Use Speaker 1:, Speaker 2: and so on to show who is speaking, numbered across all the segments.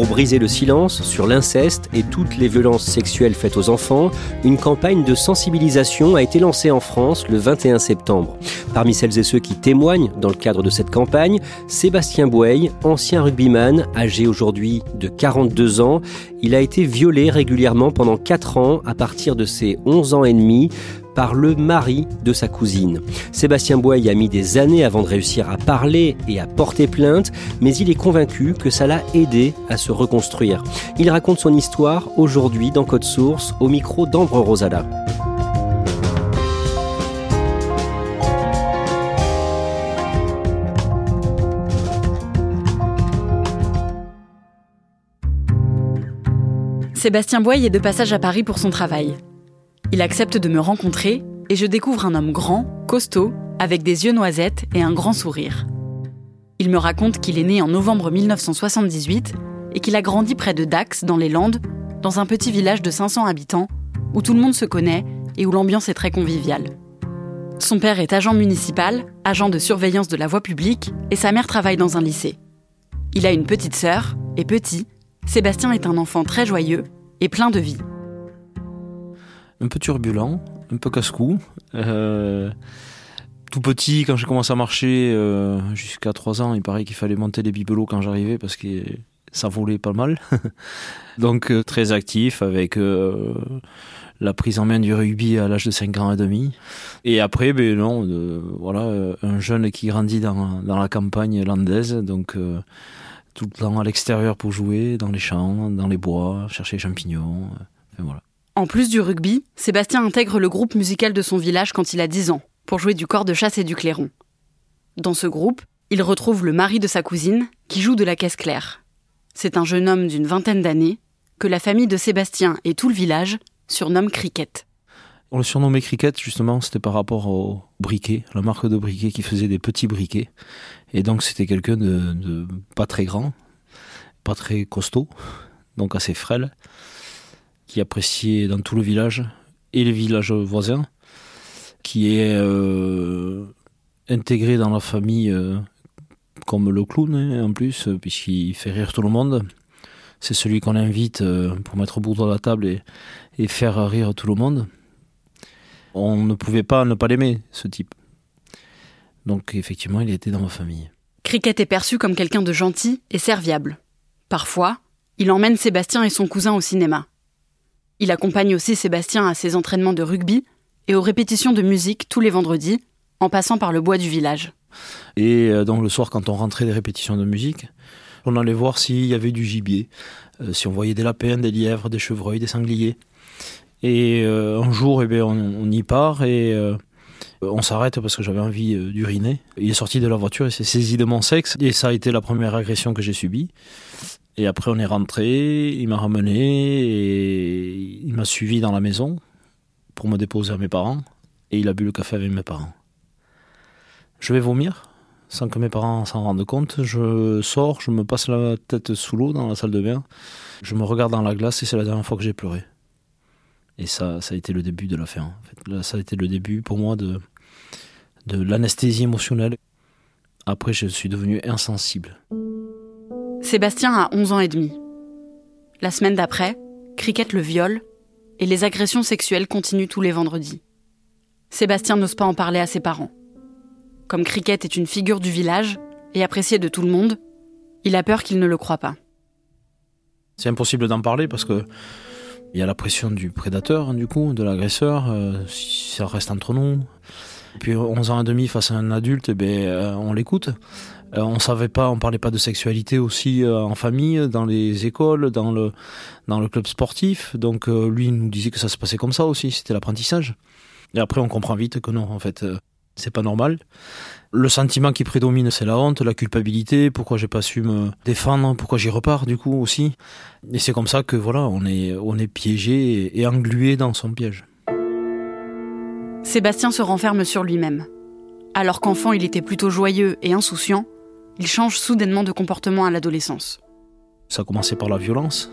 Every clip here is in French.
Speaker 1: Pour briser le silence sur l'inceste et toutes les violences sexuelles faites aux enfants, une campagne de sensibilisation a été lancée en France le 21 septembre. Parmi celles et ceux qui témoignent dans le cadre de cette campagne, Sébastien Bouey, ancien rugbyman, âgé aujourd'hui de 42 ans, il a été violé régulièrement pendant 4 ans à partir de ses 11 ans et demi par le mari de sa cousine. Sébastien Boy a mis des années avant de réussir à parler et à porter plainte, mais il est convaincu que ça l'a aidé à se reconstruire. Il raconte son histoire aujourd'hui dans Code Source au micro d'Ambre Rosala.
Speaker 2: Sébastien Boy est de passage à Paris pour son travail. Il accepte de me rencontrer et je découvre un homme grand, costaud, avec des yeux noisettes et un grand sourire. Il me raconte qu'il est né en novembre 1978 et qu'il a grandi près de Dax, dans les Landes, dans un petit village de 500 habitants, où tout le monde se connaît et où l'ambiance est très conviviale. Son père est agent municipal, agent de surveillance de la voie publique, et sa mère travaille dans un lycée. Il a une petite sœur, et petit, Sébastien est un enfant très joyeux et plein de vie
Speaker 3: un peu turbulent, un peu casse-cou. Euh, tout petit, quand j'ai commencé à marcher, euh, jusqu'à 3 ans, il paraît qu'il fallait monter les bibelots quand j'arrivais parce que ça volait pas mal. Donc euh, très actif avec la prise en main du rugby à l'âge de 5 ans et demi. Et après, ben non, voilà, un jeune qui grandit dans, dans la campagne landaise, donc tout le temps à l'extérieur pour jouer, dans les champs, dans les bois, chercher les champignons. Voilà.
Speaker 2: En plus du rugby, Sébastien intègre le groupe musical de son village quand il a 10 ans, pour jouer du corps de chasse et du clairon. Dans ce groupe, il retrouve le mari de sa cousine, qui joue de la caisse claire. C'est un jeune homme d'une vingtaine d'années, que la famille de Sébastien et tout le village surnomment Cricket.
Speaker 3: On le surnommait Cricket, justement, c'était par rapport au briquet, la marque de briquet qui faisait des petits briquets. Et donc c'était quelqu'un de pas très grand, pas très costaud, donc assez frêle qui apprécié dans tout le village et les villages voisins, qui est euh, intégré dans la famille euh, comme le clown hein, en plus, puisqu'il fait rire tout le monde. C'est celui qu'on invite euh, pour mettre au bout de la table et, et faire rire tout le monde. On ne pouvait pas ne pas l'aimer, ce type. Donc effectivement, il était dans ma famille.
Speaker 2: Cricket est perçu comme quelqu'un de gentil et serviable. Parfois, il emmène Sébastien et son cousin au cinéma. Il accompagne aussi Sébastien à ses entraînements de rugby et aux répétitions de musique tous les vendredis, en passant par le bois du village.
Speaker 3: Et euh, donc le soir, quand on rentrait des répétitions de musique, on allait voir s'il y avait du gibier, euh, si on voyait des lapins, des lièvres, des chevreuils, des sangliers. Et euh, un jour, eh bien, on, y part et on s'arrête parce que j'avais envie d'uriner. Il est sorti de la voiture et s'est saisi de mon sexe. Et ça a été la première agression que j'ai subie. Et après, on est rentré, il m'a ramené et il m'a suivi dans la maison pour me déposer à mes parents. Et il a bu le café avec mes parents. Je vais vomir sans que mes parents s'en rendent compte. Je sors, je me passe la tête sous l'eau dans la salle de bain. Je me regarde dans la glace et c'est la dernière fois que j'ai pleuré. Et ça, ça a été le début de la fin. Ça a été le début pour moi de, de l'anesthésie émotionnelle. Après, je suis devenu insensible.
Speaker 2: Sébastien a 11 ans et demi. La semaine d'après, Cricket le viole et les agressions sexuelles continuent tous les vendredis. Sébastien n'ose pas en parler à ses parents. Comme Cricket est une figure du village et appréciée de tout le monde, il a peur qu'il ne le croient pas.
Speaker 3: C'est impossible d'en parler parce que il y a la pression du prédateur, du coup, de l'agresseur, euh, ça reste entre nous. puis 11 ans et demi face à un adulte, eh ben, euh, on l'écoute. Euh, on savait pas, on parlait pas de sexualité aussi en famille, dans les écoles, dans le, dans le club sportif. Donc lui il nous disait que ça se passait comme ça aussi, c'était l'apprentissage. Et après on comprend vite que non, en fait, c'est pas normal. Le sentiment qui prédomine, c'est la honte, la culpabilité, pourquoi j'ai pas su me défendre, pourquoi j'y repars du coup aussi? Et c'est comme ça que voilà, on est, on est piégé et englué dans son piège.
Speaker 2: Sébastien se renferme sur lui-même. Alors qu'enfant il était plutôt joyeux et insouciant, il change soudainement de comportement à l'adolescence.
Speaker 3: Ça a commencé par la violence.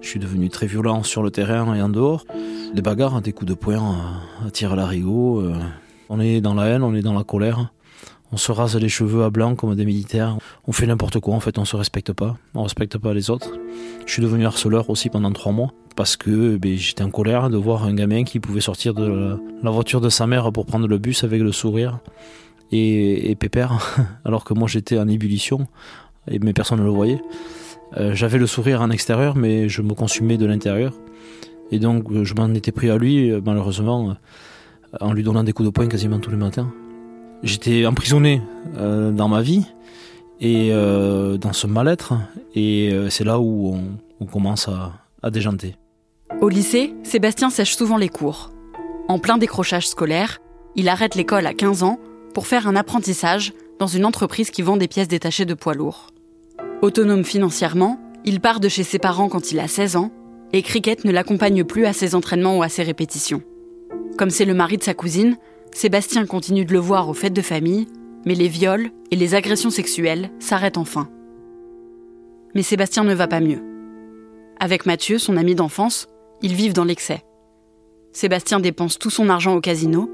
Speaker 3: Je suis devenu très violent sur le terrain et en dehors. Des bagarres, des coups de poing à tir à l'arigot. Euh, on est dans la haine, on est dans la colère. On se rase les cheveux à blanc comme des militaires. On fait n'importe quoi, en fait, on se respecte pas. On respecte pas les autres. Je suis devenu harceleur aussi pendant trois mois parce que ben, j'étais en colère de voir un gamin qui pouvait sortir de la voiture de sa mère pour prendre le bus avec le sourire et, pépère, alors que moi j'étais en ébullition et mes personnes ne le voyaient. Euh, j'avais le sourire en extérieur, mais je me consumais de l'intérieur. Et donc je m'en étais pris à lui, malheureusement en lui donnant des coups de poing quasiment tous les matins. J'étais emprisonné euh, dans ma vie et euh, dans ce mal-être, et euh, c'est là où on, commence à, à déjanter.
Speaker 2: Au lycée, Sébastien sèche souvent les cours. En plein décrochage scolaire, il arrête l'école à 15 ans pour faire un apprentissage dans une entreprise qui vend des pièces détachées de poids lourds. Autonome financièrement, il part de chez ses parents quand il a 16 ans et Cricket ne l'accompagne plus à ses entraînements ou à ses répétitions. Comme c'est le mari de sa cousine, Sébastien continue de le voir aux fêtes de famille, mais les viols et les agressions sexuelles s'arrêtent enfin. Mais Sébastien ne va pas mieux. Avec Mathieu, son ami d'enfance, ils vivent dans l'excès. Sébastien dépense tout son argent au casino.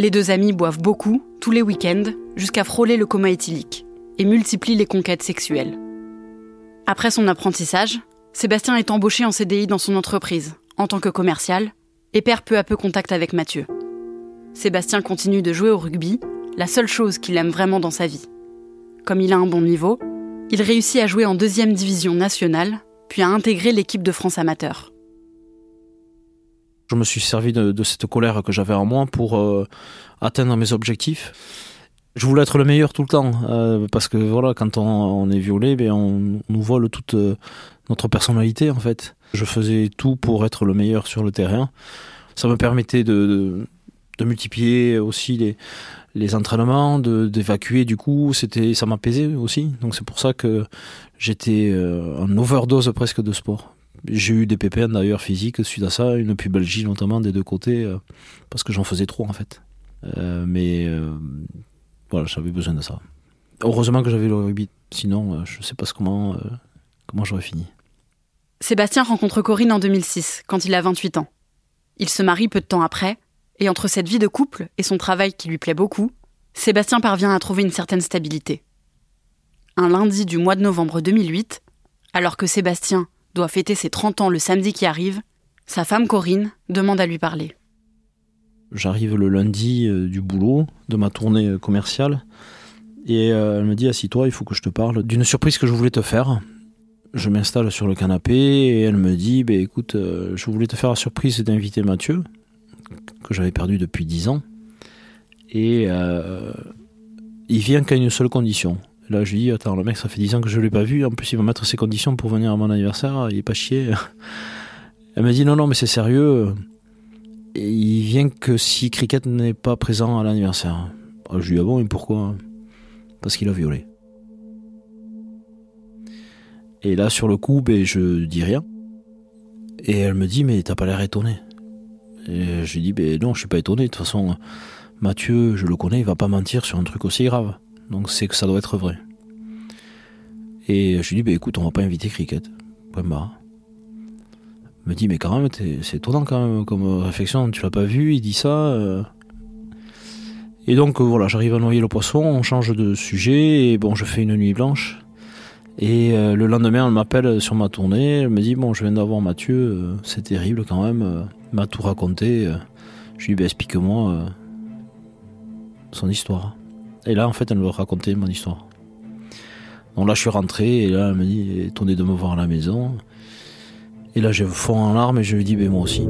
Speaker 2: Les deux amis boivent beaucoup, tous les week-ends, jusqu'à frôler le coma éthylique, et multiplient les conquêtes sexuelles. Après son apprentissage, Sébastien est embauché en CDI dans son entreprise, en tant que commercial, et perd peu à peu contact avec Mathieu. Sébastien continue de jouer au rugby, la seule chose qu'il aime vraiment dans sa vie. Comme il a un bon niveau, il réussit à jouer en deuxième division nationale, puis à intégrer l'équipe de France amateur.
Speaker 3: Je me suis servi de, cette colère que j'avais en moi pour euh, atteindre mes objectifs. Je voulais être le meilleur tout le temps, euh, parce que voilà, quand on, est violé, ben on, nous vole toute euh, notre personnalité en fait. Je faisais tout pour être le meilleur sur le terrain. Ça me permettait de, multiplier aussi les, les entraînements, d'évacuer du coup, ça m'apaisait aussi. Donc c'est pour ça que j'étais en overdose presque de sport. J'ai eu des pépins d'ailleurs physiques suite à ça, une pubalgie notamment des deux côtés, euh, parce que j'en faisais trop en fait. Euh, mais voilà, j'avais besoin de ça. Heureusement que j'avais le rugby, sinon je sais pas comment, comment j'aurais fini.
Speaker 2: Sébastien rencontre Corinne en 2006, quand il a 28 ans. Il se marie peu de temps après, et entre cette vie de couple et son travail qui lui plaît beaucoup, Sébastien parvient à trouver une certaine stabilité. Un lundi du mois de novembre 2008, alors que Sébastien doit fêter ses 30 ans le samedi qui arrive, sa femme Corinne demande à lui parler.
Speaker 3: J'arrive le lundi euh, du boulot, de ma tournée euh, commerciale, et euh, elle me dit Assis-toi, il faut que je te parle d'une surprise que je voulais te faire je m'installe sur le canapé et elle me dit bah, écoute, je voulais te faire la surprise d'inviter Mathieu, que j'avais perdu depuis 10 ans. Et il vient qu'à une seule condition. Là, je lui dis attends, le mec, ça fait 10 ans que je l'ai pas vu. En plus, il va mettre ses conditions pour venir à mon anniversaire. Il est pas chier. Elle me dit non, non, mais c'est sérieux. Il vient que si Cricket n'est pas présent à l'anniversaire. Ah, je lui dis ah bon, et pourquoi? Parce qu'il a violé. Et là, sur le coup, ben, je dis rien. Et elle me dit, mais t'as pas l'air étonné. Et je lui dis, ben non, je suis pas étonné. De toute façon, Mathieu, je le connais, il va pas mentir sur un truc aussi grave. Donc c'est que ça doit être vrai. Et je lui dis, ben écoute, on va pas inviter Cricket. Point barre. me dit, mais quand même, c'est étonnant quand même comme réflexion, tu l'as pas vu, il dit ça. Euh. Et donc voilà, j'arrive à noyer le poisson, on change de sujet, et bon, je fais une nuit blanche. Et le lendemain, elle m'appelle sur ma tournée, elle me dit Bon, je viens d'avoir Mathieu, c'est terrible quand même, il m'a tout raconté. Je lui dis ben, Explique-moi son histoire. Et là, en fait, elle me racontait mon histoire. Donc là, je suis rentré et là, elle me dit Étonné de me voir à la maison. Et là, je fonds en larmes et je lui dis ben, Moi aussi.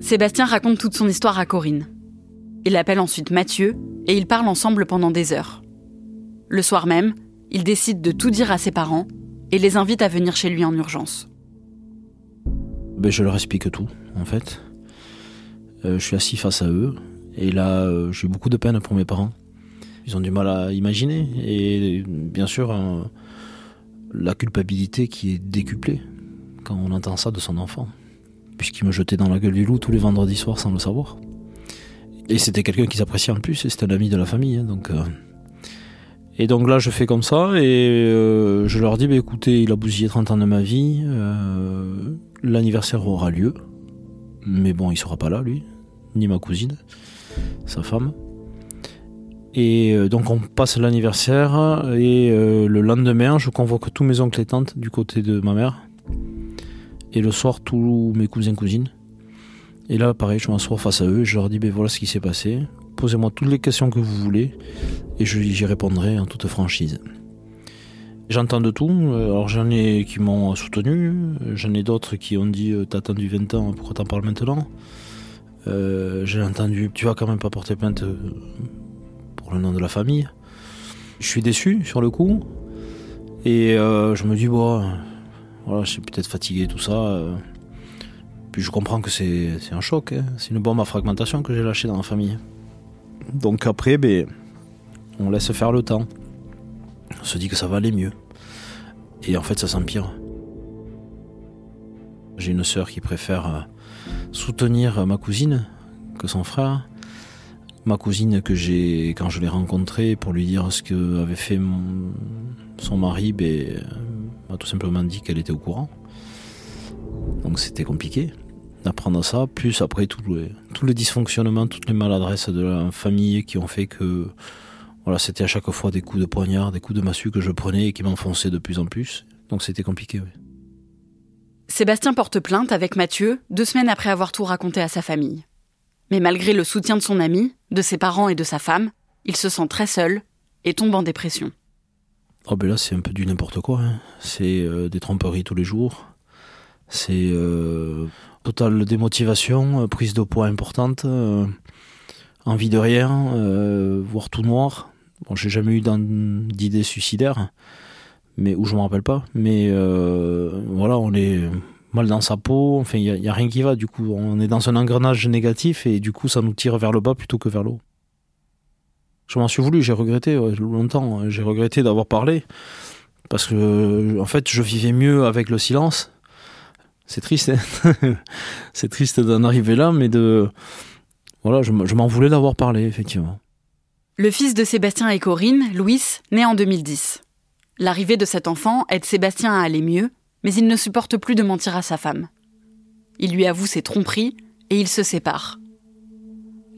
Speaker 2: Sébastien raconte toute son histoire à Corinne. Il appelle ensuite Mathieu et ils parlent ensemble pendant des heures. Le soir même, il décide de tout dire à ses parents et les invite à venir chez lui en urgence.
Speaker 3: Ben, je leur explique tout, en fait. Euh, je suis assis face à eux. Et là, euh, j'ai beaucoup de peine pour mes parents. Ils ont du mal à imaginer. Et bien sûr, la culpabilité qui est décuplée quand on entend ça de son enfant. Puisqu'il me jetait dans la gueule du loup tous les vendredis soirs sans le savoir. Et c'était quelqu'un qui s'appréciait en plus, et c'était un ami de la famille. Hein, donc, euh. Et donc là, je fais comme ça, et je leur dis bah, écoutez, il a bousillé 30 ans de ma vie, l'anniversaire aura lieu. Mais bon, il sera pas là, lui, ni ma cousine, sa femme. Et euh, donc on passe l'anniversaire et euh, le lendemain, je convoque tous mes oncles et tantes du côté de ma mère. Et le soir, tous mes cousins et cousines. Et là, pareil, je m'assois face à eux et je leur dis, ben voilà ce qui s'est passé. Posez-moi toutes les questions que vous voulez et j'y répondrai en toute franchise. J'entends de tout. Alors j'en ai qui m'ont soutenu, j'en ai d'autres qui ont dit euh, T'as attendu 20 ans, pourquoi t'en parles maintenant? Euh, J'ai entendu Tu vas quand même pas porter plainte euh, pour le nom de la famille. Je suis déçu sur le coup. Et je me dis Bon, voilà, je suis peut-être fatigué, tout ça. Puis je comprends que c'est un choc, hein. c'est une bombe à fragmentation que j'ai lâchée dans la famille. Donc après, ben, on laisse faire le temps. On se dit que ça va aller mieux. Et en fait, ça s'empire. J'ai une sœur qui préfère euh, soutenir ma cousine que son frère. Ma cousine que j'ai, quand je l'ai rencontrée pour lui dire ce que avait fait son mari, ben, m'a tout simplement dit qu'elle était au courant. Donc c'était compliqué d'apprendre ça. Plus après tout les, tous les dysfonctionnements, toutes les maladresses de la famille qui ont fait que voilà, c'était à chaque fois des coups de poignard, des coups de massue que je prenais et qui m'enfonçaient de plus en plus. Donc c'était compliqué, oui.
Speaker 2: Sébastien porte plainte avec Mathieu deux semaines après avoir tout raconté à sa famille. Mais malgré le soutien de son ami, de ses parents et de sa femme, il se sent très seul et tombe en dépression.
Speaker 3: Oh ben là c'est un peu du n'importe quoi. Hein. C'est euh, des tromperies tous les jours. C'est euh, totale démotivation, euh, prise de poids importante, envie de rien, voire tout noir. Bon, j'ai jamais eu d'idée suicidaire, mais où je me rappelle pas. Mais euh, voilà, on est mal dans sa peau. Enfin, il n'y a, rien qui va. Du coup, on est dans un engrenage négatif et du coup, ça nous tire vers le bas plutôt que vers le haut. Je m'en suis voulu, j'ai regretté longtemps. J'ai regretté d'avoir parlé parce que, en fait, je vivais mieux avec le silence. C'est triste, hein c'est triste d'en arriver là, mais de voilà, je m'en voulais d'avoir parlé, effectivement.
Speaker 2: Le fils de Sébastien et Corinne, Louis, naît en 2010. L'arrivée de cet enfant aide Sébastien à aller mieux, mais il ne supporte plus de mentir à sa femme. Il lui avoue ses tromperies et ils se séparent.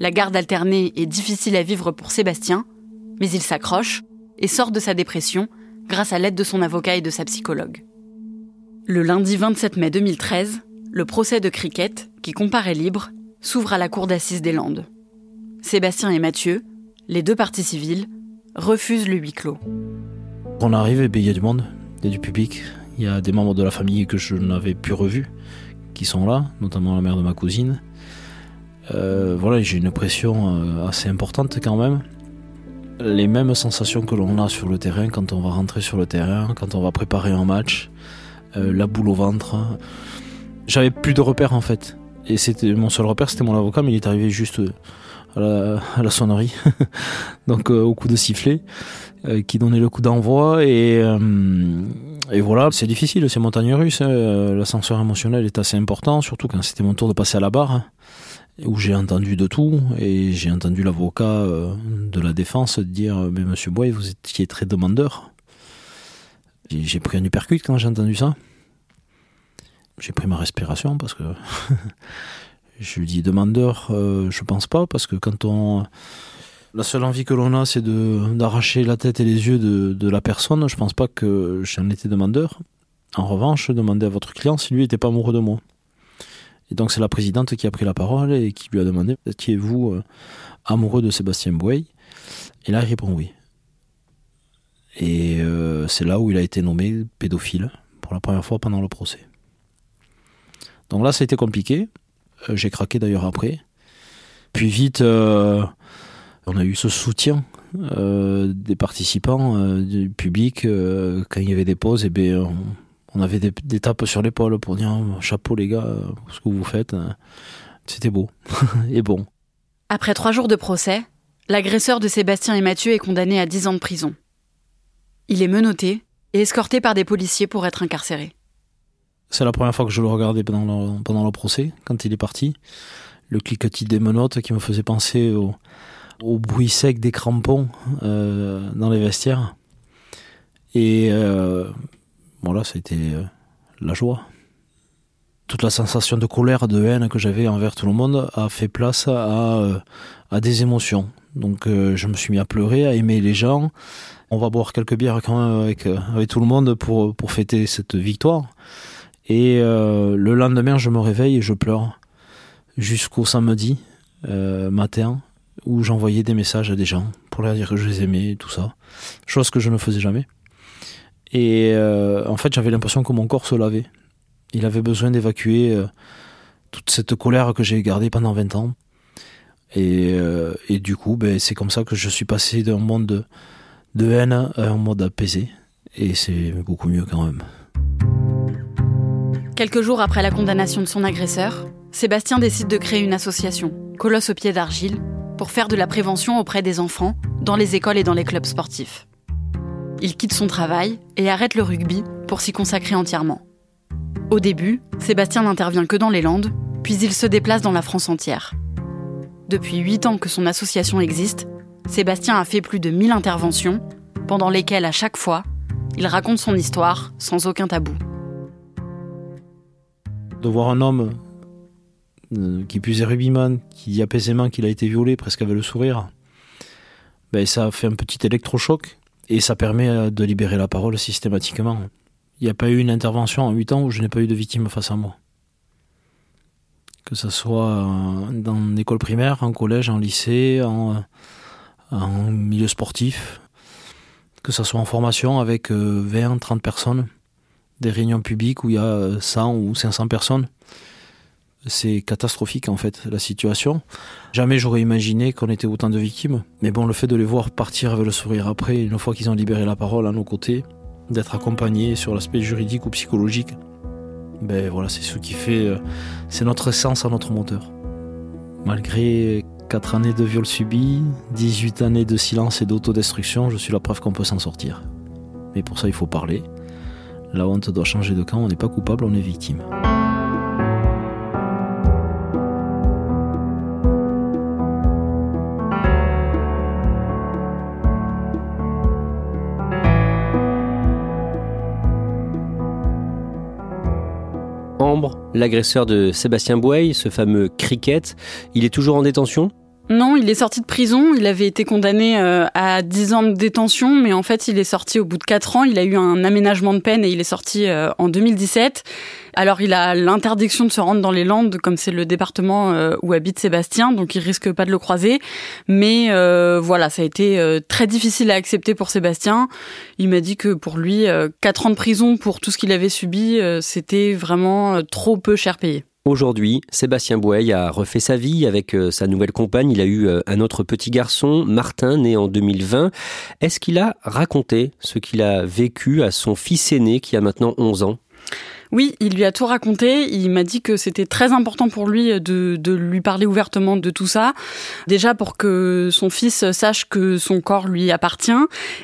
Speaker 2: La garde alternée est difficile à vivre pour Sébastien, mais il s'accroche et sort de sa dépression grâce à l'aide de son avocat et de sa psychologue. Le lundi 27 mai 2013, le procès de Cricket, qui comparaît libre, s'ouvre à la cour d'assises des Landes. Sébastien et Mathieu, les deux parties civiles refusent le huis clos.
Speaker 3: On arrive ben, il y a du monde, il y a du public, il y a des membres de la famille que je n'avais plus revus qui sont là, notamment la mère de ma cousine. Euh, voilà, j'ai une pression euh, assez importante quand même. Les mêmes sensations que l'on a sur le terrain quand on va rentrer sur le terrain, quand on va préparer un match, euh, la boule au ventre. J'avais plus de repères en fait. Et c'était mon seul repère, c'était mon avocat, mais il est arrivé juste à la, sonnerie, donc euh, au coup de sifflet, euh, qui donnait le coup d'envoi. Et, euh, et voilà, c'est difficile, c'est montagne russe. Hein. L'ascenseur émotionnel est assez important, surtout quand c'était mon tour de passer à la barre, hein, où j'ai entendu de tout. Et j'ai entendu l'avocat de la défense dire Mais monsieur Boy, vous étiez très demandeur. J'ai pris un hypercute quand j'ai entendu ça. J'ai pris ma respiration parce que Je lui dis demandeur, euh, je pense pas, parce que quand on. La seule envie que l'on a, c'est d'arracher la tête et les yeux de, la personne. Je pense pas que j'en étais demandeur. En revanche, demandez à votre client si lui n'était pas amoureux de moi. Et donc c'est la présidente qui a pris la parole et qui lui a demandé étiez-vous euh, amoureux de Sébastien Bouey Et là il répond oui. Et euh, c'est là où il a été nommé pédophile pour la première fois pendant le procès. Donc là ça a été compliqué. Euh, j'ai craqué d'ailleurs après. Puis vite, on a eu ce soutien des participants, du public. quand il y avait des pauses, et eh bien, on avait des, tapes sur l'épaule pour dire chapeau les gars, ce que vous faites. C'était beau et bon.
Speaker 2: Après trois jours de procès, l'agresseur de Sébastien et Mathieu est condamné à 10 ans de prison. Il est menotté et escorté par des policiers pour être incarcéré.
Speaker 3: C'est la première fois que je le regardais pendant le, pendant le procès, quand il est parti. Le cliquetis des menottes qui me faisait penser au, bruit sec des crampons euh, dans les vestiaires. Et euh, voilà, ça a été euh, la joie. Toute la sensation de colère, de haine que j'avais envers tout le monde a fait place à, à des émotions. Donc je me suis mis à pleurer, à aimer les gens. On va boire quelques bières quand même avec, avec tout le monde pour, pour fêter cette victoire. Et le lendemain, je me réveille et je pleure. Jusqu'au samedi matin, où j'envoyais des messages à des gens pour leur dire que je les aimais et tout ça. Chose que je ne faisais jamais. Et euh, en fait, j'avais l'impression que mon corps se lavait. Il avait besoin d'évacuer euh, toute cette colère que j'ai gardée pendant 20 ans. Et, euh, et du coup, ben, c'est comme ça que je suis passé d'un monde de, de haine à un monde apaisé. Et c'est beaucoup mieux quand même.
Speaker 2: Quelques jours après la condamnation de son agresseur, Sébastien décide de créer une association, Colosse au pied d'argile, pour faire de la prévention auprès des enfants, dans les écoles et dans les clubs sportifs. Il quitte son travail et arrête le rugby pour s'y consacrer entièrement. Au début, Sébastien n'intervient que dans les Landes, puis il se déplace dans la France entière. Depuis 8 ans que son association existe, Sébastien a fait plus de 1000 interventions, pendant lesquelles à chaque fois, il raconte son histoire sans aucun tabou.
Speaker 3: De voir un homme euh, qui puisait rugbyman, qui dit apaisément qu'il a été violé presque avec le sourire, ben, ça fait un petit électrochoc et ça permet euh, de libérer la parole systématiquement. Il n'y a pas eu une intervention en 8 ans où je n'ai pas eu de victime face à moi. Que ce soit euh, dans l'école primaire, en collège, en lycée, en, en milieu sportif, que ce soit en formation avec 20, 30 personnes, des réunions publiques où il y a 100 ou 500 personnes c'est catastrophique en fait la situation. Jamais j'aurais imaginé qu'on était autant de victimes. Mais bon, le fait de les voir partir avec le sourire après, une fois qu'ils ont libéré la parole à nos côtés, d'être accompagnés sur l'aspect juridique ou psychologique, ben voilà, c'est ce qui fait, euh, c'est notre essence à notre moteur. Malgré 4 années de viol subi, 18 années de silence et d'autodestruction, je suis la preuve qu'on peut s'en sortir. Mais pour ça, il faut parler. La honte doit changer de camp, on n'est pas coupable, on est victime.
Speaker 1: l'agresseur de Sébastien Bouey, ce fameux cricket, il est toujours en détention?
Speaker 2: Non, il est sorti de prison. Il avait été condamné euh, à 10 ans de détention, mais en fait, il est sorti au bout de 4 ans. Il a eu un aménagement de peine et il est sorti euh, en 2017. Alors, il a l'interdiction de se rendre dans les Landes, comme c'est le département euh, où habite Sébastien, donc il risque pas de le croiser. Mais voilà, ça a été très difficile à accepter pour Sébastien. Il m'a dit que pour lui, 4 ans de prison pour tout ce qu'il avait subi, c'était vraiment trop peu cher payé.
Speaker 1: Aujourd'hui, Sébastien Bouey a refait sa vie avec euh, sa nouvelle compagne. Il a eu euh, un autre petit garçon, Martin, né en 2020. Est-ce qu'il a raconté ce qu'il a vécu à son fils aîné qui a maintenant 11 ans?
Speaker 2: Oui, il lui a tout raconté. Il m'a dit que c'était très important pour lui de, de, lui parler ouvertement de tout ça. Déjà pour que son fils sache que son corps lui appartient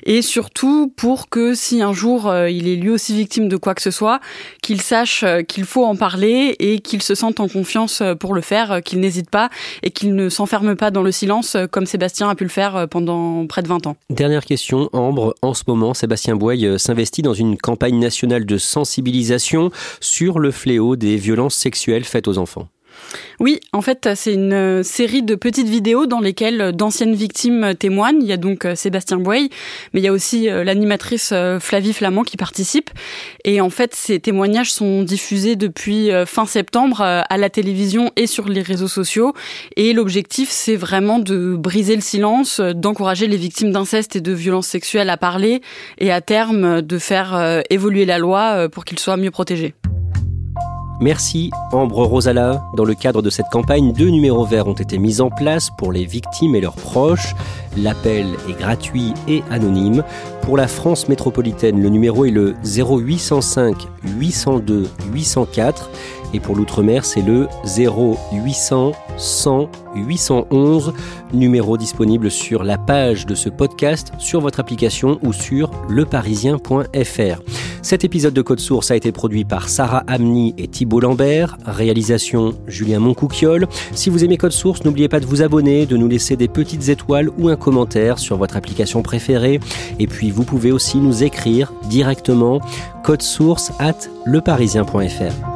Speaker 2: et surtout pour que si un jour euh, il est lui aussi victime de quoi que ce soit, qu'il sache euh, qu'il faut en parler et qu'il se sente en confiance euh, pour le faire, qu'il n'hésite pas et qu'il ne s'enferme pas dans le silence comme Sébastien a pu le faire pendant près de 20 ans.
Speaker 1: Dernière question, Ambre. En ce moment, Sébastien Boye s'investit dans une campagne nationale de sensibilisation sur le fléau des violences sexuelles faites aux enfants.
Speaker 2: Oui, en fait, c'est une euh, série de petites vidéos dans lesquelles euh, d'anciennes victimes témoignent. Il y a donc euh, Sébastien Boy, mais il y a aussi l'animatrice Flavie Flamand qui participe. Et en fait, ces témoignages sont diffusés depuis fin septembre à la télévision et sur les réseaux sociaux. Et l'objectif, c'est vraiment de briser le silence, d'encourager les victimes d'inceste et de violences sexuelles à parler et à terme de faire évoluer la loi pour qu'ils soient mieux protégés.
Speaker 1: Merci Ambre Rosala. Dans le cadre de cette campagne, deux numéros verts ont été mis en place pour les victimes et leurs proches. L'appel est gratuit et anonyme. Pour la France métropolitaine, le numéro est le 0805 802 804 et pour l'outre-mer, c'est le 0800 100 811, numéro disponible sur la page de ce podcast, sur votre application ou sur leparisien.fr. Cet épisode de Code Source a été produit par Sarah Amni et Thibault Lambert, réalisation Julien Moncouquiole. Si vous aimez Code Source, n'oubliez pas de vous abonner, de nous laisser des petites étoiles ou un commentaire sur votre application préférée. Et puis vous pouvez aussi nous écrire directement code source at leparisien.fr.